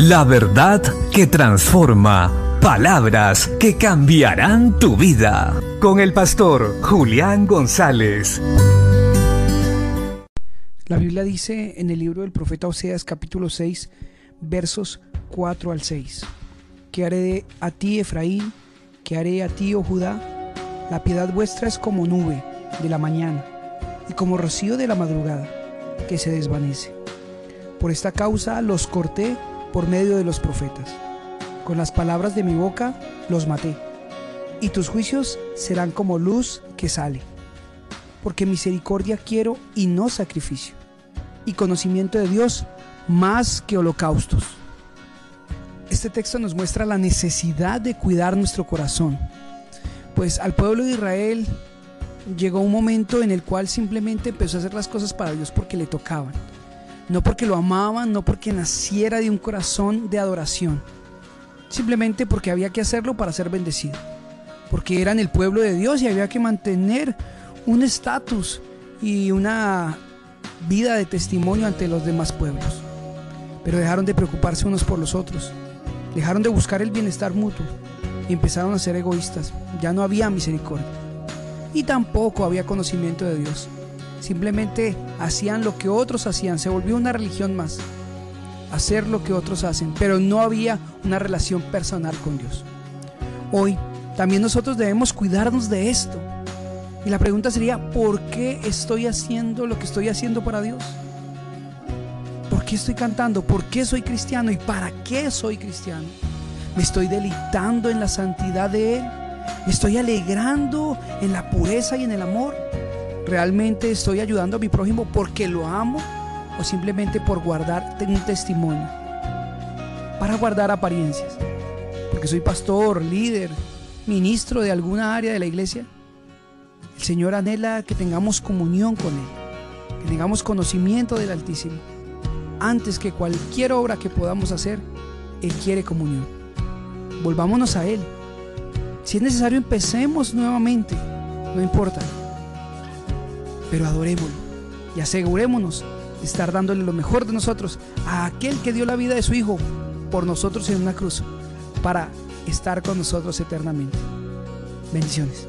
La verdad que transforma. Palabras que cambiarán tu vida. Con el pastor Julián González. La Biblia dice en el libro del profeta Oseas capítulo 6 versos 4 al 6. ¿Qué haré a ti, Efraín? ¿Qué haré a ti, oh Judá? La piedad vuestra es como nube de la mañana y como rocío de la madrugada que se desvanece. Por esta causa los corté por medio de los profetas. Con las palabras de mi boca los maté. Y tus juicios serán como luz que sale. Porque misericordia quiero y no sacrificio. Y conocimiento de Dios más que holocaustos. Este texto nos muestra la necesidad de cuidar nuestro corazón. Pues al pueblo de Israel llegó un momento en el cual simplemente empezó a hacer las cosas para Dios porque le tocaban no porque lo amaban, no porque naciera de un corazón de adoración, simplemente porque había que hacerlo para ser bendecido, porque eran el pueblo de Dios y había que mantener un estatus y una vida de testimonio ante los demás pueblos. Pero dejaron de preocuparse unos por los otros, dejaron de buscar el bienestar mutuo y empezaron a ser egoístas. Ya no había misericordia y tampoco había conocimiento de Dios. Simplemente hacían lo que otros hacían, se volvió una religión más. Hacer lo que otros hacen, pero no había una relación personal con Dios. Hoy también nosotros debemos cuidarnos de esto. Y la pregunta sería, ¿por qué estoy haciendo lo que estoy haciendo para Dios? ¿Por qué estoy cantando? ¿Por qué soy cristiano? ¿Y para qué soy cristiano? ¿Me estoy deleitando en la santidad de Él? ¿Me estoy alegrando en la pureza y en el amor? ¿Realmente estoy ayudando a mi prójimo porque lo amo o simplemente por guardar un testimonio? Para guardar apariencias. Porque soy pastor, líder, ministro de alguna área de la iglesia. El Señor anhela que tengamos comunión con Él, que tengamos conocimiento del Altísimo. Antes que cualquier obra que podamos hacer, Él quiere comunión. Volvámonos a Él. Si es necesario, empecemos nuevamente. No importa pero adorémoslo y asegurémonos de estar dándole lo mejor de nosotros a aquel que dio la vida de su Hijo por nosotros en una cruz, para estar con nosotros eternamente. Bendiciones.